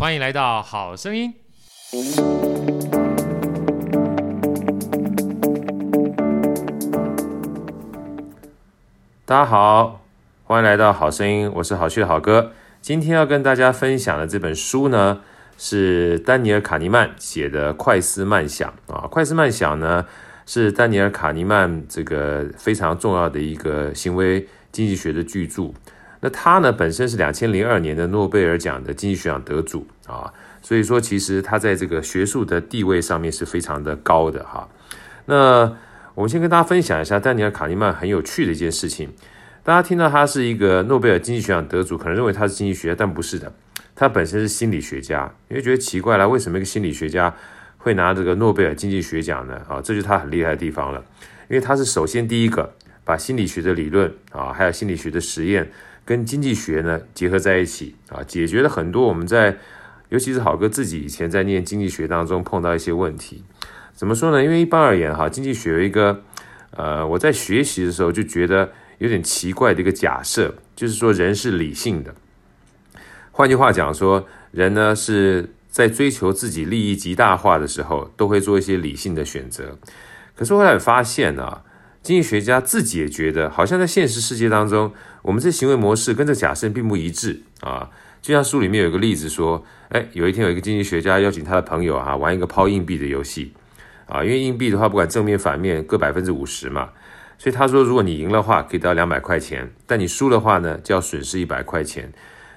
欢迎来到好声音。大家好，欢迎来到好声音，我是好趣的好哥。今天要跟大家分享的这本书呢，是丹尼尔·卡尼曼写的《快思慢想》啊，《快思慢想》呢是丹尼尔·卡尼曼这个非常重要的一个行为经济学的巨著。那他呢本身是两千零二年的诺贝尔奖的经济学奖得主啊，所以说其实他在这个学术的地位上面是非常的高的哈。那我们先跟大家分享一下丹尼尔·卡尼曼很有趣的一件事情。大家听到他是一个诺贝尔经济学奖得主，可能认为他是经济学家，但不是的。他本身是心理学家，因为觉得奇怪了，为什么一个心理学家会拿这个诺贝尔经济学奖呢？啊，这就是他很厉害的地方了，因为他是首先第一个把心理学的理论啊，还有心理学的实验跟经济学呢结合在一起啊，解决了很多我们在，尤其是好哥自己以前在念经济学当中碰到一些问题。怎么说呢？因为一般而言哈，经济学有一个呃，我在学习的时候就觉得有点奇怪的一个假设，就是说人是理性的。换句话讲说，人呢是在追求自己利益极大化的时候，都会做一些理性的选择。可是后来发现啊，经济学家自己也觉得，好像在现实世界当中，我们这行为模式跟这假设并不一致啊。就像书里面有一个例子说，哎，有一天有一个经济学家邀请他的朋友啊玩一个抛硬币的游戏啊，因为硬币的话不管正面反面各百分之五十嘛，所以他说，如果你赢的话可以得到两百块钱，但你输的话呢就要损失一百块钱。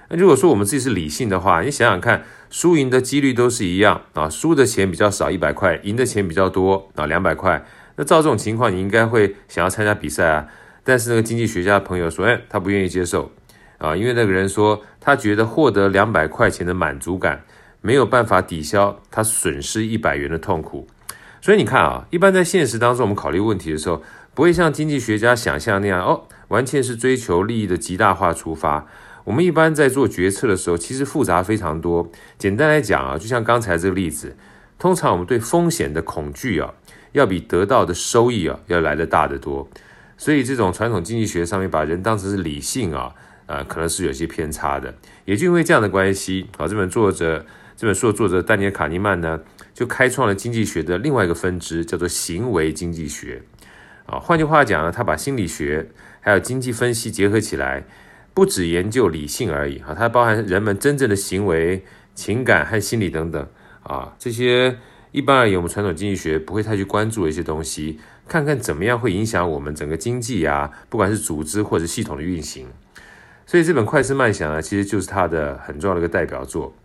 那如果说我们自己是理性的话，你想想看，输赢的几率都是一样啊，输的钱比较少一百块，赢的钱比较多啊两百块。那照这种情况，你应该会想要参加比赛啊。但是那个经济学家朋友说，哎，他不愿意接受啊，因为那个人说他觉得获得两百块钱的满足感没有办法抵消他损失一百元的痛苦。所以你看啊，一般在现实当中，我们考虑问题的时候，不会像经济学家想象那样哦，完全是追求利益的极大化出发。我们一般在做决策的时候，其实复杂非常多。简单来讲啊，就像刚才这个例子，通常我们对风险的恐惧啊，要比得到的收益啊要来得大得多。所以这种传统经济学上面把人当成是理性啊，呃，可能是有些偏差的。也就因为这样的关系，啊，这本作者这本书的作者丹尼尔·卡尼曼呢，就开创了经济学的另外一个分支，叫做行为经济学。啊，换句话讲呢，他把心理学还有经济分析结合起来。不只研究理性而已啊，它包含人们真正的行为、情感和心理等等啊，这些一般而言我们传统经济学不会太去关注一些东西，看看怎么样会影响我们整个经济啊，不管是组织或者系统的运行。所以这本《快思慢想》呢，其实就是他的很重要的一个代表作。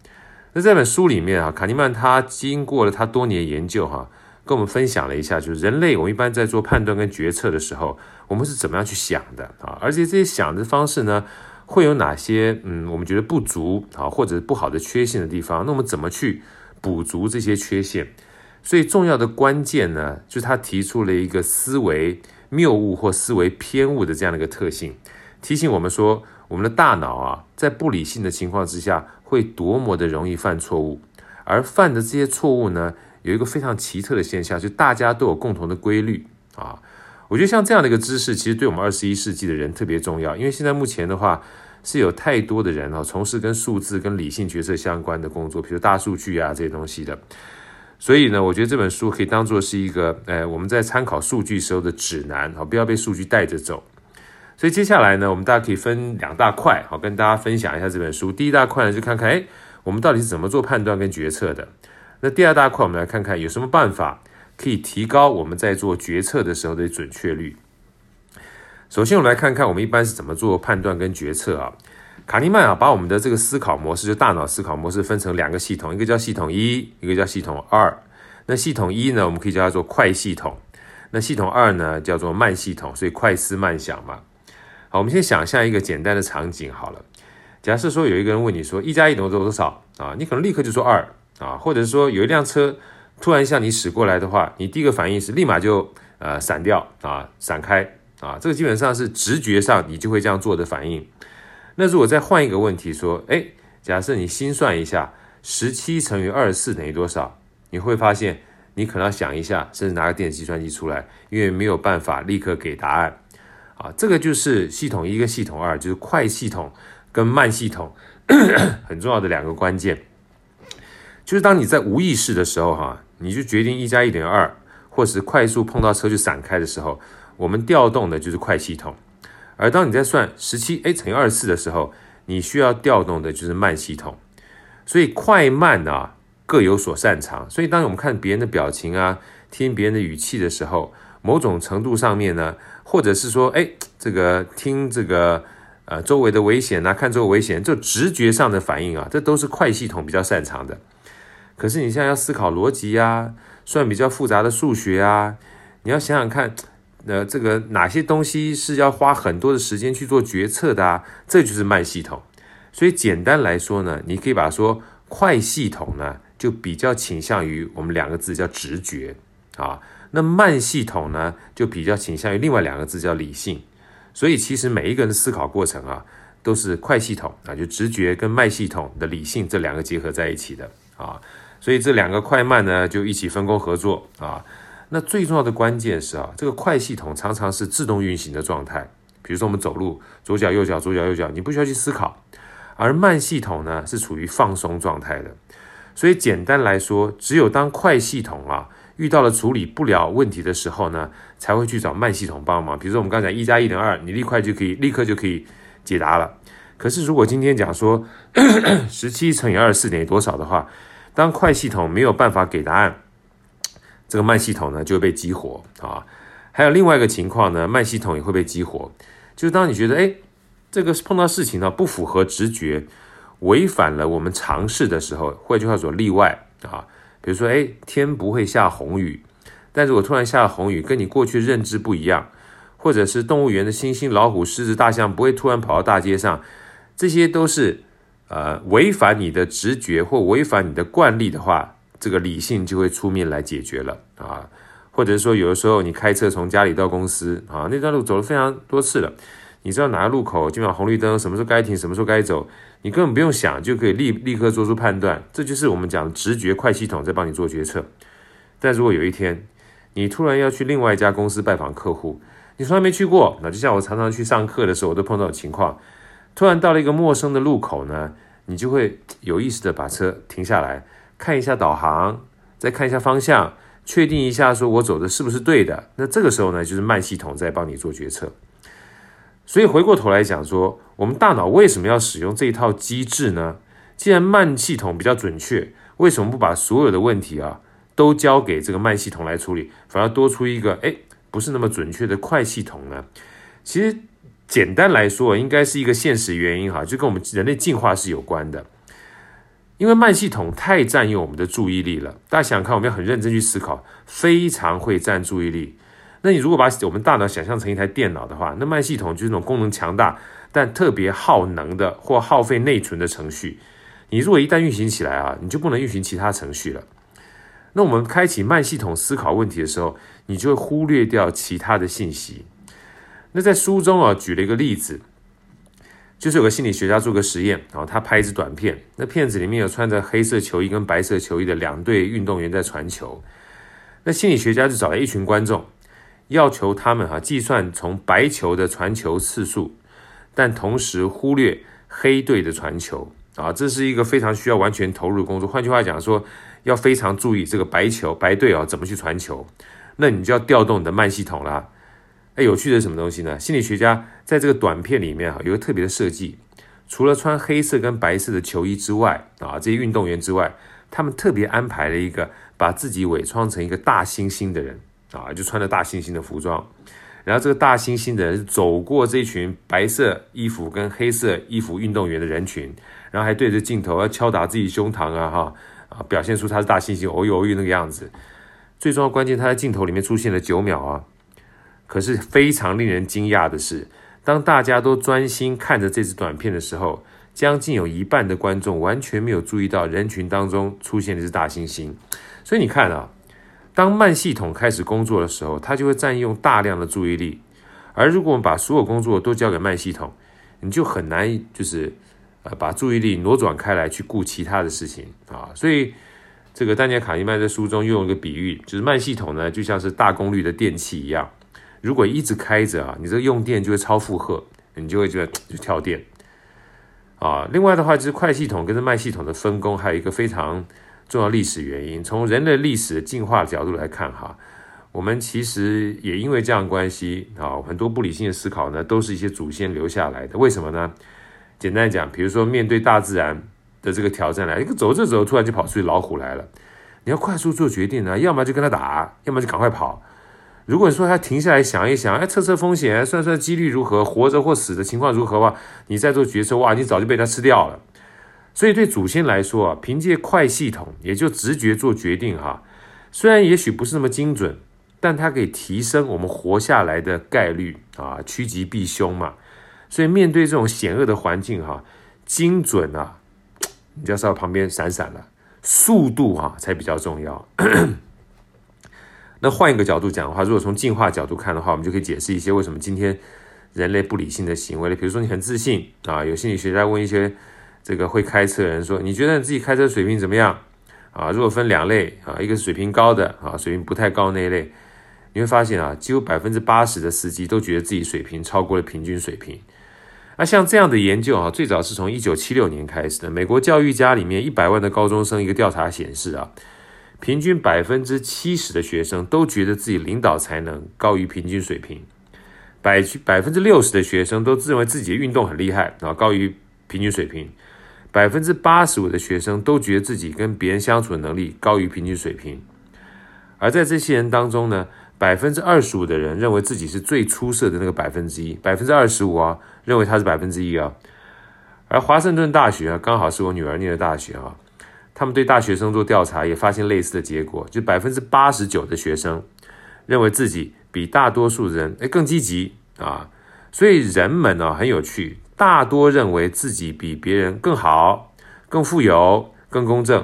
那这本书里面啊，卡尼曼他经过了他多年研究哈。跟我们分享了一下，就是人类，我们一般在做判断跟决策的时候，我们是怎么样去想的啊？而且这些想的方式呢，会有哪些嗯，我们觉得不足啊，或者不好的缺陷的地方？那我们怎么去补足这些缺陷？所以重要的关键呢，就是他提出了一个思维谬误或思维偏误的这样的一个特性，提醒我们说，我们的大脑啊，在不理性的情况之下，会多么的容易犯错误，而犯的这些错误呢，有一个非常奇特的现象，就大家都有共同的规律啊。我觉得像这样的一个知识，其实对我们二十一世纪的人特别重要，因为现在目前的话是有太多的人啊，从事跟数字、跟理性决策相关的工作，比如大数据啊这些东西的。所以呢，我觉得这本书可以当做是一个，呃，我们在参考数据时候的指南啊，不要被数据带着走。所以接下来呢，我们大家可以分两大块，好，跟大家分享一下这本书。第一大块呢，就看看，哎，我们到底是怎么做判断跟决策的。那第二大块，我们来看看有什么办法可以提高我们在做决策的时候的准确率。首先，我们来看看我们一般是怎么做判断跟决策啊。卡尼曼啊，把我们的这个思考模式，就大脑思考模式，分成两个系统，一个叫系统一，一个叫系统二。那系统一呢，我们可以叫它做快系统；那系统二呢，叫做慢系统。所以快思慢想嘛。好，我们先想象一个简单的场景好了。假设说有一个人问你说，一加一等于多少啊？你可能立刻就说二。啊，或者是说有一辆车突然向你驶过来的话，你第一个反应是立马就呃闪掉啊，闪开啊，这个基本上是直觉上你就会这样做的反应。那如果再换一个问题说，哎，假设你心算一下，十七乘以二十四等于多少？你会发现你可能要想一下，甚至拿个电子计算机出来，因为没有办法立刻给答案。啊，这个就是系统一跟系统二，就是快系统跟慢系统 很重要的两个关键。就是当你在无意识的时候，哈，你就决定一加一等于二，或是快速碰到车就闪开的时候，我们调动的就是快系统；而当你在算十七 a 乘以二十四的时候，你需要调动的就是慢系统。所以快慢啊各有所擅长。所以当我们看别人的表情啊，听别人的语气的时候，某种程度上面呢，或者是说，哎，这个听这个。呃，周围的危险啊，看周围危险，这直觉上的反应啊，这都是快系统比较擅长的。可是你现在要思考逻辑啊，算比较复杂的数学啊，你要想想看，那，这个哪些东西是要花很多的时间去做决策的啊？这就是慢系统。所以简单来说呢，你可以把它说快系统呢，就比较倾向于我们两个字叫直觉啊，那慢系统呢，就比较倾向于另外两个字叫理性。所以其实每一个人的思考过程啊，都是快系统啊，就直觉跟慢系统的理性这两个结合在一起的啊。所以这两个快慢呢，就一起分工合作啊。那最重要的关键是啊，这个快系统常常是自动运行的状态。比如说我们走路，左脚右脚，左脚右脚，你不需要去思考。而慢系统呢，是处于放松状态的。所以简单来说，只有当快系统啊。遇到了处理不了问题的时候呢，才会去找慢系统帮忙。比如说我们刚才一加一等于二，你立刻就可以立刻就可以解答了。可是如果今天讲说 十七乘以二十四等于多少的话，当快系统没有办法给答案，这个慢系统呢就会被激活啊。还有另外一个情况呢，慢系统也会被激活，就是当你觉得哎，这个碰到事情呢不符合直觉，违反了我们常识的时候，换句话说例外啊。比如说，哎，天不会下红雨，但是我突然下了红雨，跟你过去认知不一样，或者是动物园的猩猩、老虎、狮子、大象不会突然跑到大街上，这些都是呃违反你的直觉或违反你的惯例的话，这个理性就会出面来解决了啊。或者是说，有的时候你开车从家里到公司啊，那段路走了非常多次了。你知道哪个路口今晚红绿灯，什么时候该停，什么时候该走，你根本不用想就可以立立刻做出判断，这就是我们讲的直觉快系统在帮你做决策。但如果有一天你突然要去另外一家公司拜访客户，你从来没去过，那就像我常常去上课的时候，我都碰到的情况，突然到了一个陌生的路口呢，你就会有意识的把车停下来，看一下导航，再看一下方向，确定一下说我走的是不是对的。那这个时候呢，就是慢系统在帮你做决策。所以回过头来讲说，我们大脑为什么要使用这一套机制呢？既然慢系统比较准确，为什么不把所有的问题啊都交给这个慢系统来处理，反而多出一个哎不是那么准确的快系统呢？其实简单来说，应该是一个现实原因哈，就跟我们人类进化是有关的。因为慢系统太占用我们的注意力了，大家想看，我们要很认真去思考，非常会占注意力。那你如果把我们大脑想象成一台电脑的话，那慢系统就是那种功能强大但特别耗能的或耗费内存的程序。你如果一旦运行起来啊，你就不能运行其他程序了。那我们开启慢系统思考问题的时候，你就会忽略掉其他的信息。那在书中啊举了一个例子，就是有个心理学家做个实验，然后他拍一支短片，那片子里面有穿着黑色球衣跟白色球衣的两队运动员在传球。那心理学家就找来一群观众。要求他们哈计算从白球的传球次数，但同时忽略黑队的传球啊，这是一个非常需要完全投入的工作。换句话讲说，要非常注意这个白球白队啊怎么去传球，那你就要调动你的慢系统啦。哎，有趣的是什么东西呢？心理学家在这个短片里面啊有个特别的设计，除了穿黑色跟白色的球衣之外啊，这些运动员之外，他们特别安排了一个把自己伪装成一个大猩猩的人。啊，就穿着大猩猩的服装，然后这个大猩猩的人走过这群白色衣服跟黑色衣服运动员的人群，然后还对着镜头要敲打自己胸膛啊，哈啊，表现出他是大猩猩，哦呦哦呦那个样子。最重要关键，他在镜头里面出现了九秒啊。可是非常令人惊讶的是，当大家都专心看着这支短片的时候，将近有一半的观众完全没有注意到人群当中出现的是大猩猩。所以你看啊。当慢系统开始工作的时候，它就会占用大量的注意力。而如果我们把所有工作都交给慢系统，你就很难就是呃把注意力挪转开来去顾其他的事情啊。所以这个丹尼尔卡尼曼在书中用一个比喻，就是慢系统呢就像是大功率的电器一样，如果一直开着啊，你这个用电就会超负荷，你就会觉得就跳电啊。另外的话，就是快系统跟着慢系统的分工，还有一个非常重要历史原因。从人类历史进化角度来看，哈，我们其实也因为这样关系啊，很多不理性的思考呢，都是一些祖先留下来的。为什么呢？简单讲，比如说面对大自然的这个挑战来，一个走着走，突然就跑出去老虎来了，你要快速做决定呢，要么就跟他打，要么就赶快跑。如果你说他停下来想一想，哎，测测风险，算算几率如何，活着或死的情况如何的话，你再做决策，哇，你早就被他吃掉了。所以对祖先来说啊，凭借快系统，也就直觉做决定哈，虽然也许不是那么精准，但它可以提升我们活下来的概率啊，趋吉避凶嘛。所以面对这种险恶的环境哈，精准啊，你就要稍微旁边闪闪了，速度哈才比较重要。那换一个角度讲的话，如果从进化角度看的话，我们就可以解释一些为什么今天人类不理性的行为了。比如说你很自信啊，有心理学家问一些这个会开车的人说：“你觉得你自己开车水平怎么样？”啊，如果分两类啊，一个是水平高的啊，水平不太高那一类，你会发现啊，几乎百分之八十的司机都觉得自己水平超过了平均水平。那像这样的研究啊，最早是从一九七六年开始的。美国教育家里面一百万的高中生一个调查显示啊。平均百分之七十的学生都觉得自己领导才能高于平均水平，百百分之六十的学生都自认为自己的运动很厉害啊，高于平均水平，百分之八十五的学生都觉得自己跟别人相处的能力高于平均水平，而在这些人当中呢，百分之二十五的人认为自己是最出色的那个百分之一，百分之二十五啊认为他是百分之一啊，而华盛顿大学啊刚好是我女儿念的大学啊。他们对大学生做调查，也发现类似的结果，就百分之八十九的学生认为自己比大多数人诶更积极啊，所以人们呢很有趣，大多认为自己比别人更好、更富有、更公正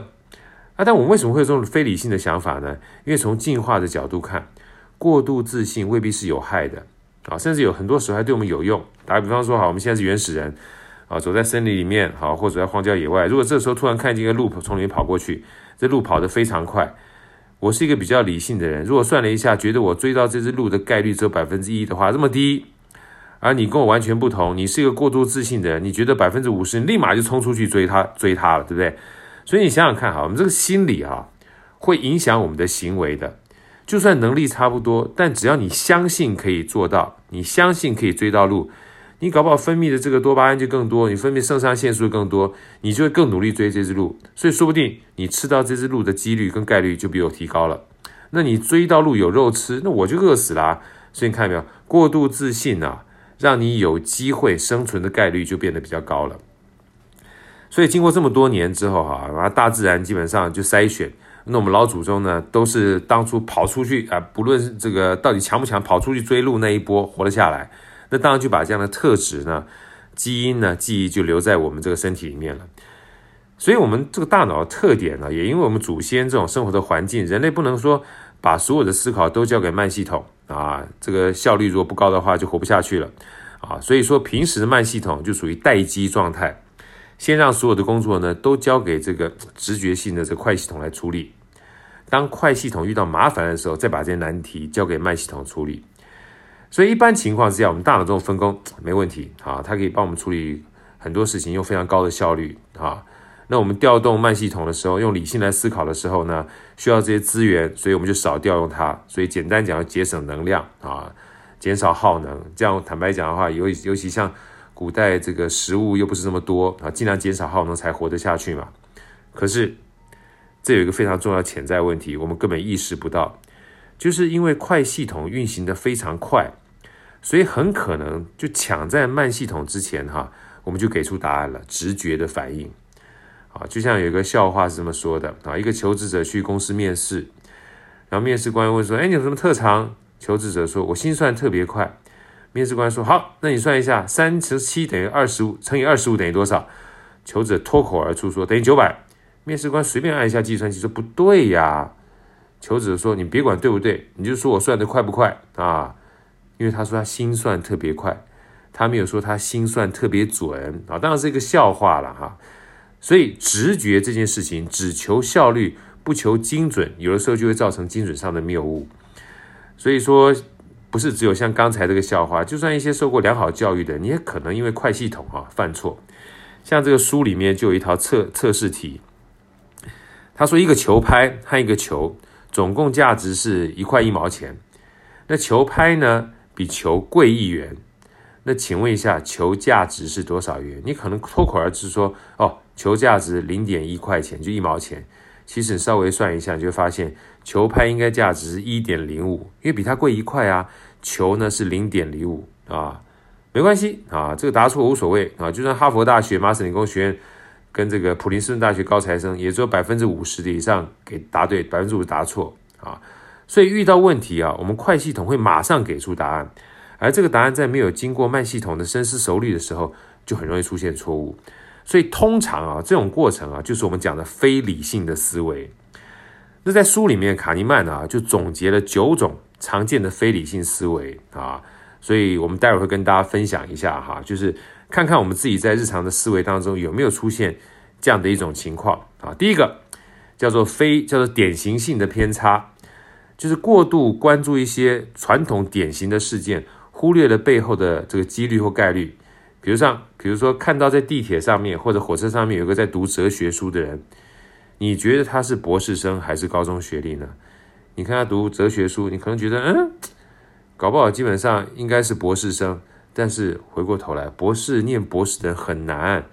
啊。但我们为什么会有这种非理性的想法呢？因为从进化的角度看，过度自信未必是有害的啊，甚至有很多时候还对我们有用。打个比方说，好，我们现在是原始人。啊，走在森林里面，好，或者在荒郊野外。如果这时候突然看见一个鹿从里面跑过去，这鹿跑得非常快。我是一个比较理性的人，如果算了一下，觉得我追到这只鹿的概率只有百分之一的话，这么低。而你跟我完全不同，你是一个过度自信的人，你觉得百分之五十，你立马就冲出去追它，追它了，对不对？所以你想想看，哈，我们这个心理啊，会影响我们的行为的。就算能力差不多，但只要你相信可以做到，你相信可以追到鹿。你搞不好分泌的这个多巴胺就更多，你分泌肾上腺素更多，你就会更努力追这只鹿，所以说不定你吃到这只鹿的几率跟概率就比我提高了。那你追到鹿有肉吃，那我就饿死了。所以你看到没有，过度自信啊，让你有机会生存的概率就变得比较高了。所以经过这么多年之后哈，啊，大自然基本上就筛选，那我们老祖宗呢，都是当初跑出去啊，不论这个到底强不强，跑出去追鹿那一波活了下来。那当然就把这样的特质呢，基因呢，记忆就留在我们这个身体里面了。所以，我们这个大脑的特点呢，也因为我们祖先这种生活的环境，人类不能说把所有的思考都交给慢系统啊，这个效率如果不高的话，就活不下去了啊。所以说，平时慢系统就属于待机状态，先让所有的工作呢都交给这个直觉性的这个快系统来处理。当快系统遇到麻烦的时候，再把这些难题交给慢系统处理。所以一般情况之下，我们大脑这种分工 没问题啊，它可以帮我们处理很多事情，用非常高的效率啊。那我们调动慢系统的时候，用理性来思考的时候呢，需要这些资源，所以我们就少调用它。所以简单讲，要节省能量啊，减少耗能。这样坦白讲的话，尤尤其像古代这个食物又不是这么多啊，尽量减少耗能才活得下去嘛。可是这有一个非常重要潜在问题，我们根本意识不到，就是因为快系统运行的非常快。所以很可能就抢在慢系统之前哈，我们就给出答案了，直觉的反应，啊，就像有一个笑话是这么说的啊，一个求职者去公司面试，然后面试官问说，哎，你有什么特长？求职者说，我心算特别快。面试官说，好，那你算一下，三十七等于二十五乘以二十五等于多少？求职者脱口而出说，等于九百。面试官随便按一下计算器说，不对呀。求职者说，你别管对不对，你就说我算得快不快啊？因为他说他心算特别快，他没有说他心算特别准啊，当然是一个笑话了哈。所以直觉这件事情只求效率不求精准，有的时候就会造成精准上的谬误。所以说不是只有像刚才这个笑话，就算一些受过良好教育的，你也可能因为快系统啊犯错。像这个书里面就有一套测测试题，他说一个球拍和一个球总共价值是一块一毛钱，那球拍呢比球贵一元。那请问一下，球价值是多少元？你可能脱口而出说，哦，球价值零点一块钱，就一毛钱。其实你稍微算一下，你就发现球拍应该价值是一点零五，因为比它贵一块啊。球呢是零点零五啊，没关系啊，这个答错无所谓啊。就算哈佛大学麻省理工学院跟这个普林斯顿大学高材生，也只有百分之五十的以上给答对，百分之五十答错啊。所以遇到问题啊，我们快系统会马上给出答案。而这个答案在没有经过慢系统的深思熟虑的时候，就很容易出现错误。所以通常啊，这种过程啊，就是我们讲的非理性的思维。那在书里面，卡尼曼啊就总结了九种常见的非理性思维啊，所以我们待会会跟大家分享一下哈，就是看看我们自己在日常的思维当中有没有出现这样的一种情况啊。第一个叫做非叫做典型性的偏差，就是过度关注一些传统典型的事件。忽略了背后的这个几率或概率，比如像，比如说看到在地铁上面或者火车上面有个在读哲学书的人，你觉得他是博士生还是高中学历呢？你看他读哲学书，你可能觉得，嗯，搞不好基本上应该是博士生，但是回过头来，博士念博士的人很难，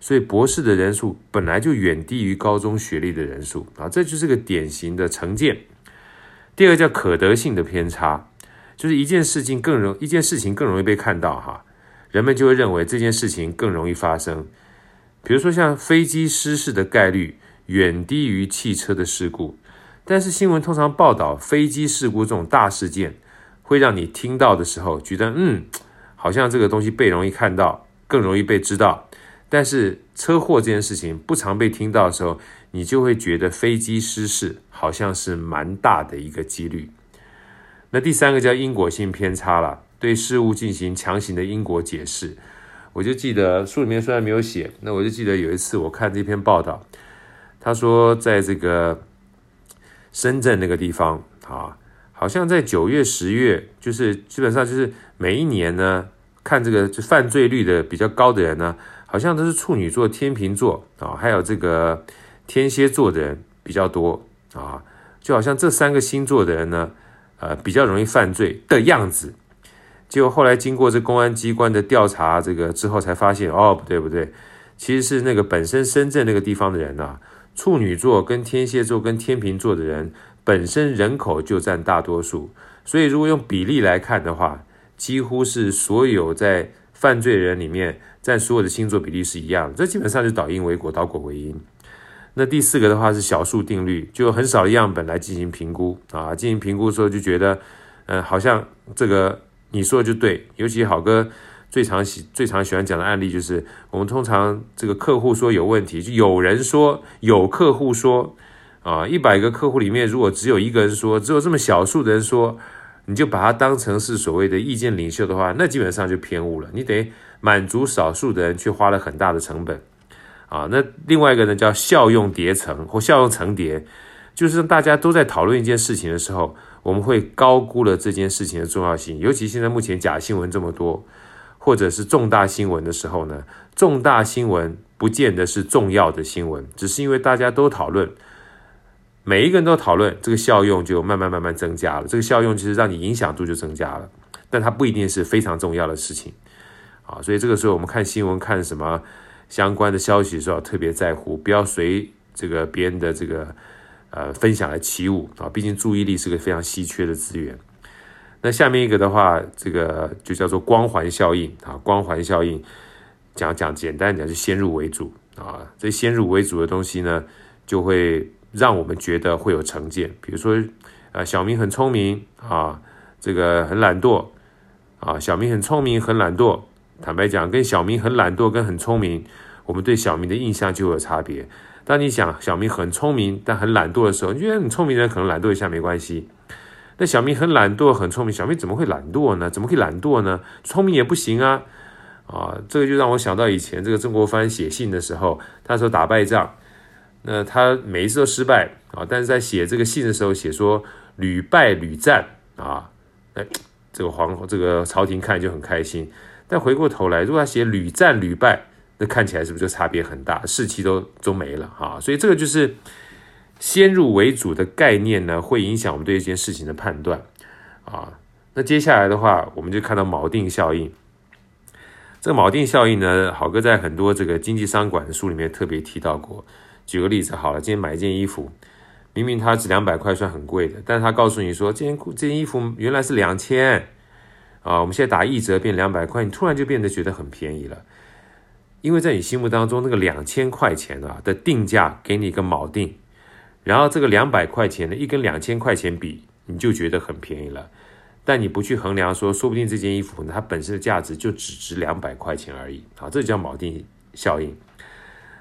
所以博士的人数本来就远低于高中学历的人数啊，这就是个典型的成见。第二个叫可得性的偏差。就是一件事情更容一件事情更容易被看到哈，人们就会认为这件事情更容易发生。比如说像飞机失事的概率远低于汽车的事故，但是新闻通常报道飞机事故这种大事件，会让你听到的时候觉得嗯，好像这个东西被容易看到，更容易被知道。但是车祸这件事情不常被听到的时候，你就会觉得飞机失事好像是蛮大的一个几率。那第三个叫因果性偏差了，对事物进行强行的因果解释。我就记得书里面虽然没有写，那我就记得有一次我看这篇报道，他说在这个深圳那个地方啊，好像在九月、十月，就是基本上就是每一年呢，看这个就犯罪率的比较高的人呢，好像都是处女座、天秤座啊，还有这个天蝎座的人比较多啊，就好像这三个星座的人呢。呃，比较容易犯罪的样子，结果后来经过这公安机关的调查，这个之后才发现，哦，不对不对，其实是那个本身深圳那个地方的人呐、处女座跟天蝎座跟天秤座的人本身人口就占大多数，所以如果用比例来看的话，几乎是所有在犯罪人里面占所有的星座比例是一样的，这基本上就倒因为果，倒果为因。那第四个的话是小数定律，就很少的样本来进行评估啊，进行评估的时候就觉得，嗯、呃，好像这个你说的就对。尤其好哥最常喜最常喜欢讲的案例就是，我们通常这个客户说有问题，就有人说有客户说啊，一百个客户里面如果只有一个人说，只有这么小数的人说，你就把它当成是所谓的意见领袖的话，那基本上就偏误了。你得满足少数的人，却花了很大的成本。啊，那另外一个呢，叫效用叠层或效用层叠，就是大家都在讨论一件事情的时候，我们会高估了这件事情的重要性。尤其现在目前假新闻这么多，或者是重大新闻的时候呢，重大新闻不见得是重要的新闻，只是因为大家都讨论，每一个人都讨论，这个效用就慢慢慢慢增加了。这个效用其实让你影响度就增加了，但它不一定是非常重要的事情。啊，所以这个时候我们看新闻看什么？相关的消息的时候要特别在乎，不要随这个别人的这个呃分享来起舞啊！毕竟注意力是个非常稀缺的资源。那下面一个的话，这个就叫做光环效应啊。光环效应讲讲简单讲，就先入为主啊。这先入为主的东西呢，就会让我们觉得会有成见。比如说，呃，小明很聪明啊，这个很懒惰啊。小明很聪明，很懒惰。坦白讲，跟小明很懒惰跟很聪明，我们对小明的印象就有差别。当你想小明很聪明但很懒惰的时候，你觉得很聪明的人可能懒惰一下没关系。那小明很懒惰很聪明，小明怎么会懒惰呢？怎么会懒惰呢？聪明也不行啊！啊，这个就让我想到以前这个曾国藩写信的时候，他说打败仗，那他每一次都失败啊，但是在写这个信的时候写说屡败屡战啊，哎，这个皇这个朝廷看就很开心。但回过头来，如果他写屡战屡败，那看起来是不是就差别很大，士气都都没了啊？所以这个就是先入为主的概念呢，会影响我们对一件事情的判断啊。那接下来的话，我们就看到锚定效应。这个锚定效应呢，好哥在很多这个经济商管的书里面特别提到过。举个例子，好了，今天买一件衣服，明明它值两百块，算很贵的，但是他告诉你说，这件这件衣服原来是两千啊，我们现在打一折变两百块，你突然就变得觉得很便宜了。因为在你心目当中，那个两千块钱啊的定价给你一个锚定。然后这个两百块钱呢，一跟两千块钱比，你就觉得很便宜了。但你不去衡量说，说不定这件衣服，它本身的价值就只值两百块钱而已。啊，这叫锚定效应。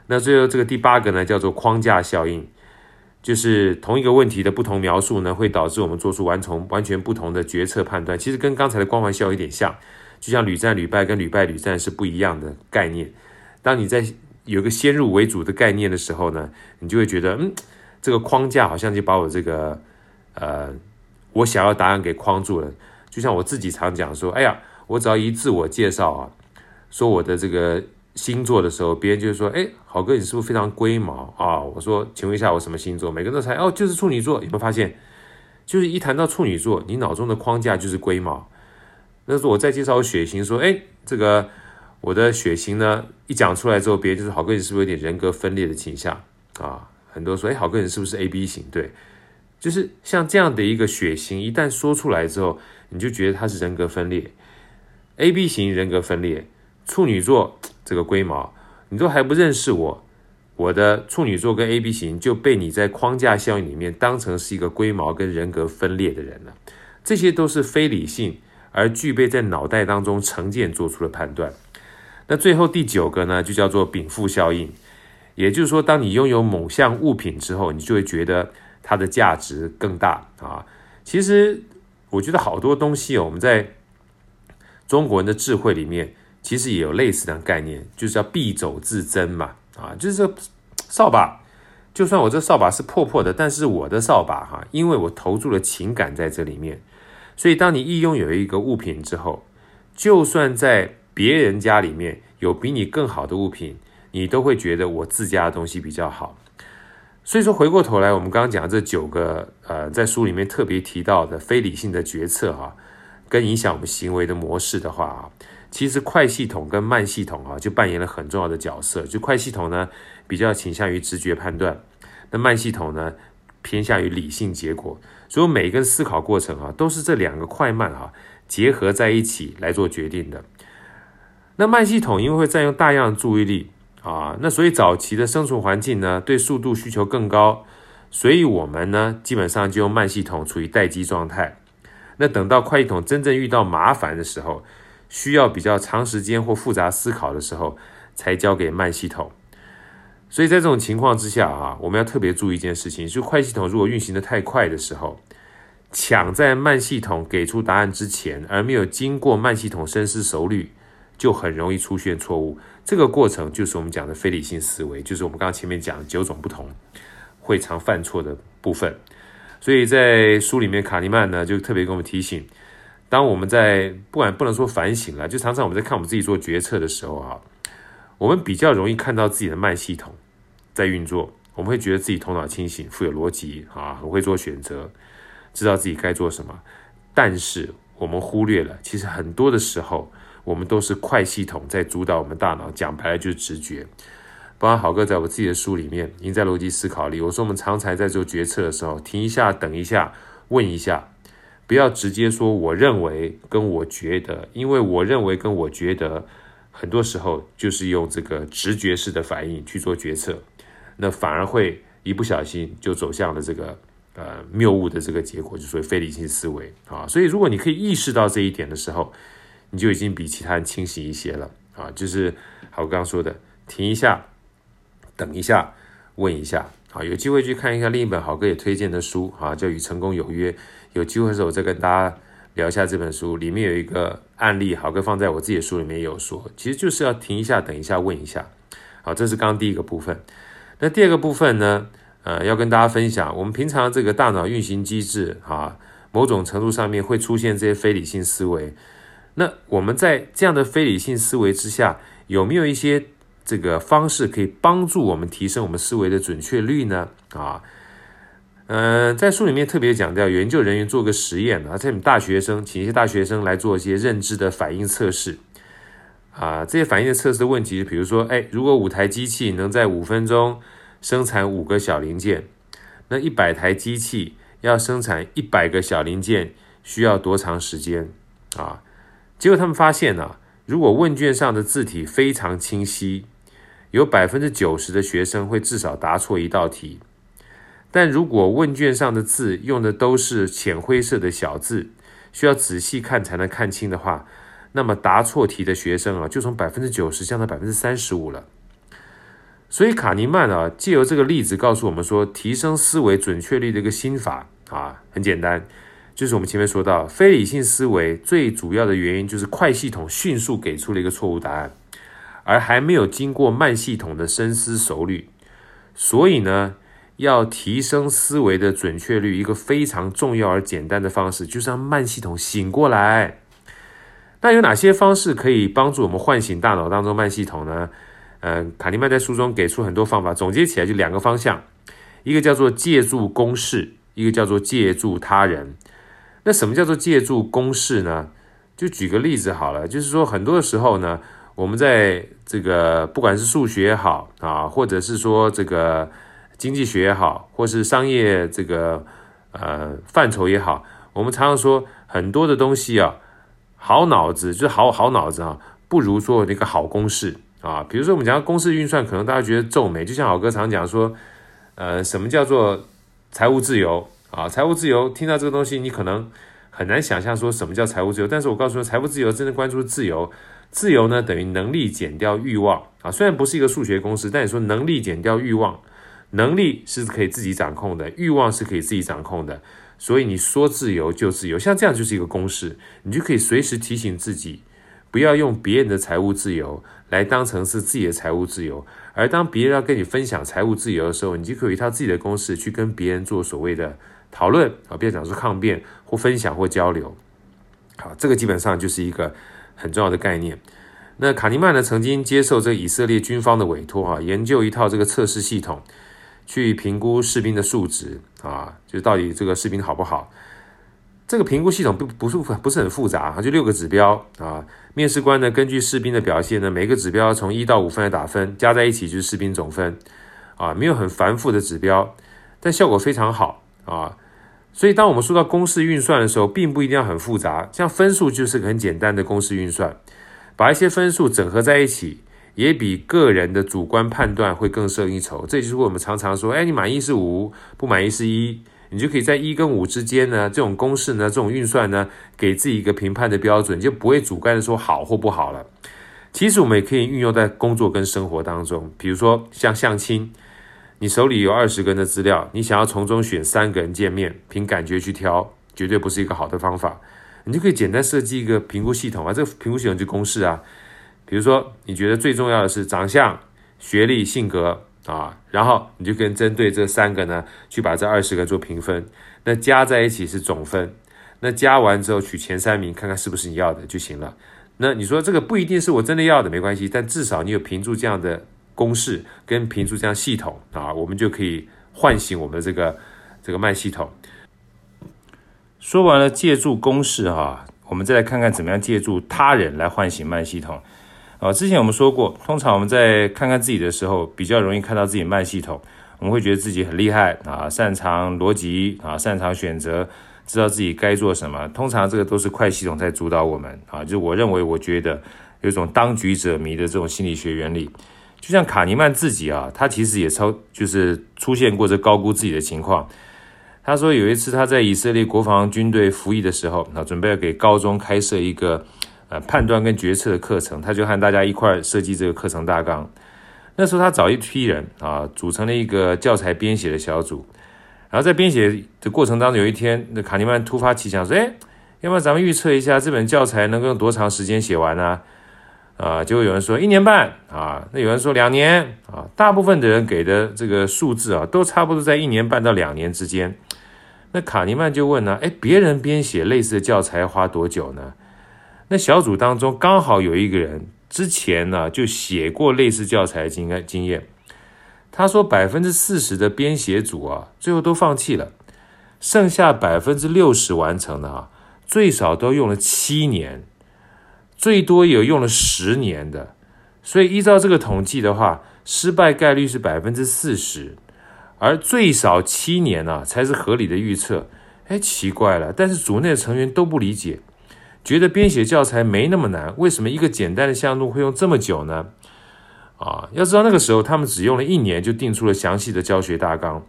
那最后这个第八个呢，叫做框架效应，就是同一个问题的不同描述呢，会导致我们做出完从完全不同的决策判断。其实跟刚才的光环效应有点像，就像屡战屡败跟屡败屡战是不一样的概念。当你在有一个先入为主的概念的时候呢，你就会觉得，嗯。这个框架好像就把我这个，呃，我想要答案给框住了。就像我自己常讲说，哎呀，我只要一自我介绍啊，说我的这个星座的时候，别人就说，哎，好哥，你是不是非常龟毛啊？我说，请问一下，我什么星座？每个人都猜，哦，就是处女座。有没有发现，就是一谈到处女座，你脑中的框架就是龟毛。那时候我再介绍我血型，说，哎，这个我的血型呢，一讲出来之后，别人就是好哥，你是不是有点人格分裂的倾向啊？很多说，哎，好哥，你是不是 A B 型？对，就是像这样的一个血型，一旦说出来之后，你就觉得他是人格分裂。A B 型人格分裂，处女座这个龟毛，你都还不认识我，我的处女座跟 A B 型就被你在框架效应里面当成是一个龟毛跟人格分裂的人了。这些都是非理性而具备在脑袋当中成见做出的判断。那最后第九个呢，就叫做禀赋效应。也就是说，当你拥有某项物品之后，你就会觉得它的价值更大啊。其实，我觉得好多东西哦，我们在中国人的智慧里面，其实也有类似的概念，就是要敝帚自珍嘛啊。就是扫把，就算我这扫把是破破的，但是我的扫把哈，因为我投注了情感在这里面，所以当你一拥有一个物品之后，就算在别人家里面有比你更好的物品。你都会觉得我自家的东西比较好，所以说回过头来，我们刚刚讲这九个呃，在书里面特别提到的非理性的决策哈，跟影响我们行为的模式的话啊，其实快系统跟慢系统啊就扮演了很重要的角色。就快系统呢比较倾向于直觉判断，那慢系统呢偏向于理性结果。所以每一个思考过程啊都是这两个快慢啊结合在一起来做决定的。那慢系统因为会占用大量的注意力。啊，那所以早期的生存环境呢，对速度需求更高，所以我们呢，基本上就用慢系统处于待机状态。那等到快系统真正遇到麻烦的时候，需要比较长时间或复杂思考的时候，才交给慢系统。所以在这种情况之下啊，我们要特别注意一件事情，就快系统如果运行的太快的时候，抢在慢系统给出答案之前，而没有经过慢系统深思熟虑。就很容易出现错误，这个过程就是我们讲的非理性思维，就是我们刚刚前面讲的九种不同会常犯错的部分。所以在书里面，卡尼曼呢就特别跟我们提醒，当我们在不管不能说反省了，就常常我们在看我们自己做决策的时候啊，我们比较容易看到自己的慢系统在运作，我们会觉得自己头脑清醒、富有逻辑啊，很会做选择，知道自己该做什么，但是我们忽略了，其实很多的时候。我们都是快系统在主导我们大脑，讲白了就是直觉。包括好哥在我自己的书里面《赢在逻辑思考力》，我说我们常常在做决策的时候，停一下，等一下，问一下，不要直接说我认为跟我觉得，因为我认为跟我觉得，很多时候就是用这个直觉式的反应去做决策，那反而会一不小心就走向了这个呃谬误的这个结果，就属于非理性思维啊。所以如果你可以意识到这一点的时候，你就已经比其他人清醒一些了啊！就是好，我刚刚说的，停一下，等一下，问一下啊！有机会去看一下另一本好哥也推荐的书啊，叫《与成功有约》。有机会的时候我再跟大家聊一下这本书，里面有一个案例，好哥放在我自己的书里面也有说，其实就是要停一下，等一下，问一下。好，这是刚刚第一个部分。那第二个部分呢？呃，要跟大家分享，我们平常这个大脑运行机制啊，某种程度上面会出现这些非理性思维。那我们在这样的非理性思维之下，有没有一些这个方式可以帮助我们提升我们思维的准确率呢？啊，嗯、在书里面特别讲到，研究人员做个实验啊，在你们大学生请一些大学生来做一些认知的反应测试啊，这些反应的测试的问题，比如说，哎，如果五台机器能在五分钟生产五个小零件，那一百台机器要生产一百个小零件需要多长时间啊？结果他们发现呢、如果问卷上的字体非常清晰，有百分之九十的学生会至少答错一道题。但如果问卷上的字用的都是浅灰色的小字，需要仔细看才能看清的话，那么答错题的学生啊，就从百分之九十降到百分之三十五了。所以卡尼曼啊，借由这个例子告诉我们说，提升思维准确率的一个心法啊，很简单，就是我们前面说到，非理性思维最主要的原因就是快系统迅速给出了一个错误答案，而还没有经过慢系统的深思熟虑。所以呢，要提升思维的准确率，一个非常重要而简单的方式，就是让慢系统醒过来。那有哪些方式可以帮助我们唤醒大脑当中慢系统呢？嗯，卡尼曼在书中给出很多方法，总结起来就两个方向，一个叫做借助公式，一个叫做借助他人。那什么叫做借助公式呢？就举个例子好了，就是说很多的时候呢，我们在这个不管是数学也好啊，或者是说这个。经济学也好，或是商业这个呃范畴也好，我们常常说很多的东西啊，好脑子就是好好脑子啊，不如说那个好公式啊。比如说我们讲公式运算，可能大家觉得皱眉，就像好哥常讲说，呃，什么叫做财务自由啊？财务自由，听到这个东西，你可能很难想象说什么叫财务自由。但是我告诉你，财务自由真的关注自由，自由呢等于能力减掉欲望啊。虽然不是一个数学公式，但你说能力减掉欲望。能力是可以自己掌控的，欲望是可以自己掌控的，所以你说自由就自由，像这样就是一个公式，你就可以随时提醒自己，不要用别人的财务自由来当成是自己的财务自由，而当别人要跟你分享财务自由的时候，你就可以一套自己的公式去跟别人做所谓的讨论啊，不要讲说抗辩或分享或交流。好，这个基本上就是一个很重要的概念。那卡尼曼呢，曾经接受这个以色列军方的委托啊，研究一套这个测试系统。去评估士兵的素质啊，就到底这个士兵好不好？这个评估系统不不是不是很复杂，就六个指标啊。面试官呢，根据士兵的表现呢，每个指标从一到五分来打分，加在一起就是士兵总分啊。没有很繁复的指标，但效果非常好啊。所以当我们说到公式运算的时候，并不一定要很复杂，像分数就是很简单的公式运算，把一些分数整合在一起。也比个人的主观判断会更胜一筹，这就是我们常常说，哎，你满意是五，不满意是一，你就可以在一跟五之间呢，这种公式呢，这种运算呢，给自己一个评判的标准，就不会主观的说好或不好了。其实我们也可以运用在工作跟生活当中，比如说像相亲，你手里有二十个人的资料，你想要从中选三个人见面，凭感觉去挑，绝对不是一个好的方法。你就可以简单设计一个评估系统啊，这个评估系统就公式啊。比如说，你觉得最重要的是长相、学历、性格啊，然后你就跟针对这三个呢，去把这二十个做评分，那加在一起是总分，那加完之后取前三名，看看是不是你要的就行了。那你说这个不一定是我真的要的，没关系，但至少你有评注这样的公式跟评注这样系统啊，我们就可以唤醒我们的这个这个慢系统。说完了借助公式哈，我们再来看看怎么样借助他人来唤醒慢系统。啊，之前我们说过，通常我们在看看自己的时候，比较容易看到自己慢系统，我们会觉得自己很厉害啊，擅长逻辑啊，擅长选择，知道自己该做什么。通常这个都是快系统在主导我们啊，就我认为，我觉得有一种当局者迷的这种心理学原理。就像卡尼曼自己啊，他其实也超就是出现过这高估自己的情况。他说有一次他在以色列国防军队服役的时候，啊，准备要给高中开设一个。呃，判断跟决策的课程，他就和大家一块设计这个课程大纲。那时候他找一批人啊，组成了一个教材编写的小组。然后在编写的过程当中，有一天，那卡尼曼突发奇想说：“哎，要不然咱们预测一下这本教材能够用多长时间写完呢？”啊，结果有人说一年半啊，那有人说两年啊，大部分的人给的这个数字啊，都差不多在一年半到两年之间。那卡尼曼就问呢：“哎，别人编写类似的教材要花多久呢？”那小组当中刚好有一个人之前呢就写过类似教材经验经验，他说百分之四十的编写组啊，最后都放弃了，剩下百分之六十完成的啊，最少都用了七年，最多有用了十年的。所以依照这个统计的话，失败概率是百分之四十，而最少七年呢、才是合理的预测。哎，奇怪了，但是组内的成员都不理解，觉得编写教材没那么难，为什么一个简单的项目会用这么久呢？啊，要知道那个时候他们只用了一年就定出了详细的教学大纲，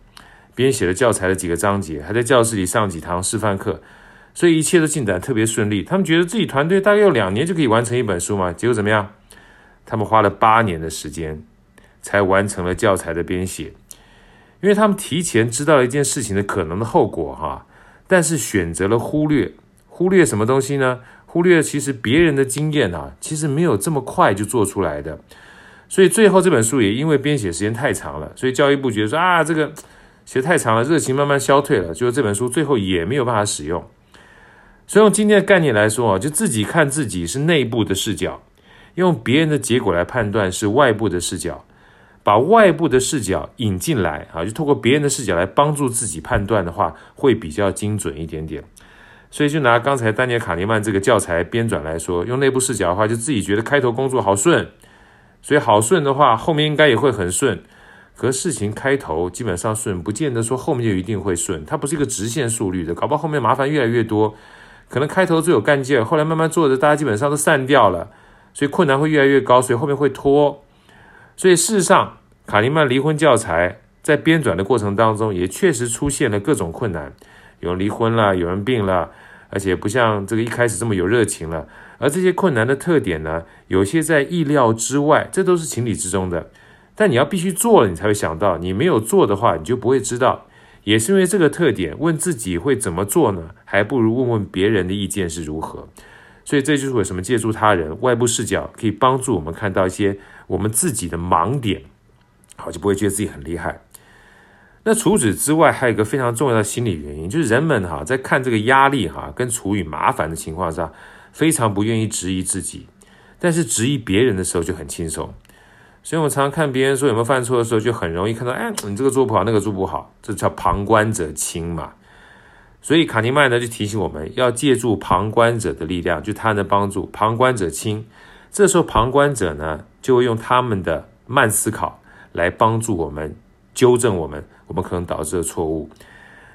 编写了教材的几个章节，还在教室里上几堂示范课，所以一切都进展特别顺利。他们觉得自己团队大概要两年就可以完成一本书嘛，结果怎么样？他们花了八年的时间才完成了教材的编写，因为他们提前知道了一件事情的可能的后果哈，但是选择了忽略，忽略什么东西呢？忽略其实别人的经验啊，其实没有这么快就做出来的。所以最后这本书也因为编写时间太长了，所以教育部觉得说啊，这个写太长了，热情慢慢消退了，就这本书最后也没有办法使用。所以用今天的概念来说啊，就自己看自己是内部的视角，用别人的结果来判断是外部的视角，把外部的视角引进来啊，就透过别人的视角来帮助自己判断的话，会比较精准一点点。所以就拿刚才丹尼尔·卡尼曼这个教材编纂来说，用内部视角的话，就自己觉得开头工作好顺。所以好顺的话，后面应该也会很顺。可事情开头基本上顺，不见得说后面就一定会顺。它不是一个直线速率的，搞不好后面麻烦越来越多。可能开头最有干劲，后来慢慢做的，大家基本上都散掉了，所以困难会越来越高，所以后面会拖。所以事实上，卡尼曼离婚教材在编纂的过程当中，也确实出现了各种困难，有人离婚了，有人病了，而且不像这个一开始这么有热情了。而这些困难的特点呢，有些在意料之外，这都是情理之中的。但你要必须做了，你才会想到；你没有做的话，你就不会知道。也是因为这个特点，问自己会怎么做呢？还不如问问别人的意见是如何。所以这就是为什么借助他人外部视角，可以帮助我们看到一些我们自己的盲点，好，就不会觉得自己很厉害。那除此之外，还有一个非常重要的心理原因，就是人们哈在看这个压力哈跟处于麻烦的情况下。非常不愿意质疑自己，但是质疑别人的时候就很轻松。所以，我们常常看别人说有没有犯错的时候，就很容易看到，哎，你这个做不好，那个做不好，这叫旁观者清嘛。所以，卡尼曼呢就提醒我们要借助旁观者的力量，就他的帮助，旁观者清。这时候，旁观者呢就会用他们的慢思考来帮助我们纠正我们我们可能导致的错误。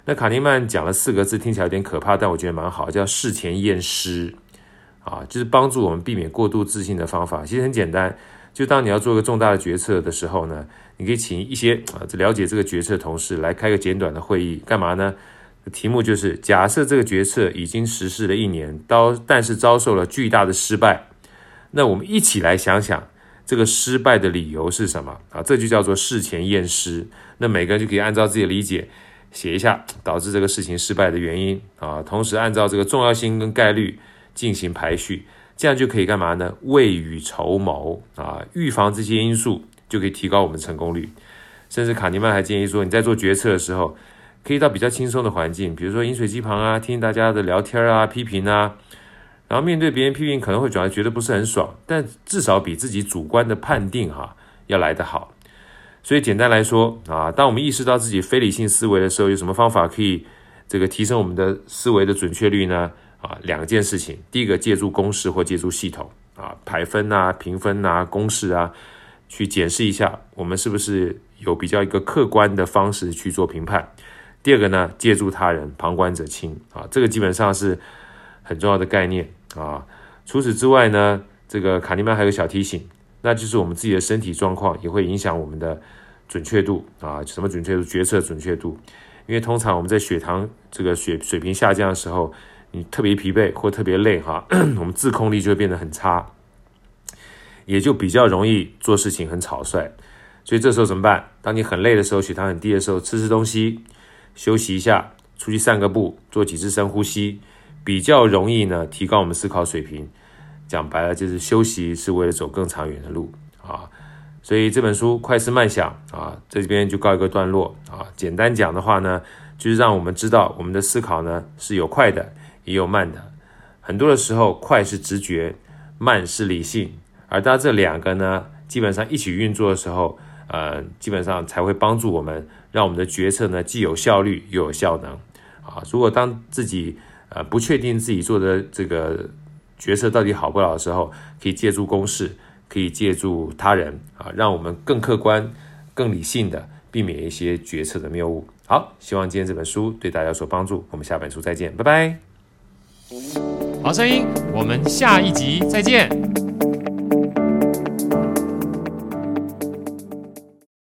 那卡尼曼讲了四个字，听起来有点可怕，但我觉得蛮好，叫事前验尸。啊，就是帮助我们避免过度自信的方法，其实很简单。就当你要做一个重大的决策的时候呢，你可以请一些啊，了解这个决策的同事来开个简短的会议，干嘛呢？题目就是假设这个决策已经实施了一年，到但是遭受了巨大的失败，那我们一起来想想这个失败的理由是什么啊？这就叫做事前验尸。那每个人就可以按照自己的理解写一下导致这个事情失败的原因啊，同时按照这个重要性跟概率。进行排序，这样就可以干嘛呢？未雨绸缪啊，预防这些因素，就可以提高我们成功率。甚至卡尼曼还建议说，你在做决策的时候，可以到比较轻松的环境，比如说饮水机旁啊，听大家的聊天啊、批评啊，然后面对别人批评，可能会转而觉得不是很爽，但至少比自己主观的判定哈、要来得好。所以简单来说啊，当我们意识到自己非理性思维的时候，有什么方法可以这个提升我们的思维的准确率呢？啊，两件事情，第一个借助公式或借助系统啊，排分啊、评分啊、公式啊，去检视一下我们是不是有比较一个客观的方式去做评判。第二个呢，借助他人，旁观者清啊，这个基本上是很重要的概念啊。除此之外呢，这个卡尼曼还有个小提醒，那就是我们自己的身体状况也会影响我们的准确度啊，什么准确度？决策准确度。因为通常我们在血糖这个血水平下降的时候。你特别疲惫或特别累哈，我们自控力就会变得很差，也就比较容易做事情很草率。所以这时候怎么办？当你很累的时候，血糖很低的时候，吃吃东西，休息一下，出去散个步，做几次深呼吸，比较容易呢提高我们思考水平。讲白了就是休息是为了走更长远的路啊。所以这本书快思慢想啊，这边就告一个段落啊。简单讲的话呢，就是让我们知道我们的思考呢是有快的。也有慢的，很多的时候，快是直觉，慢是理性，而当这两个呢，基本上一起运作的时候，呃，基本上才会帮助我们，让我们的决策呢既有效率又有效能。啊，如果当自己呃不确定自己做的这个决策到底好不好的时候，可以借助公式，可以借助他人啊，让我们更客观、更理性的避免一些决策的谬误。好，希望今天这本书对大家有所帮助。我们下本书再见，拜拜。好声音，我们下一集再见。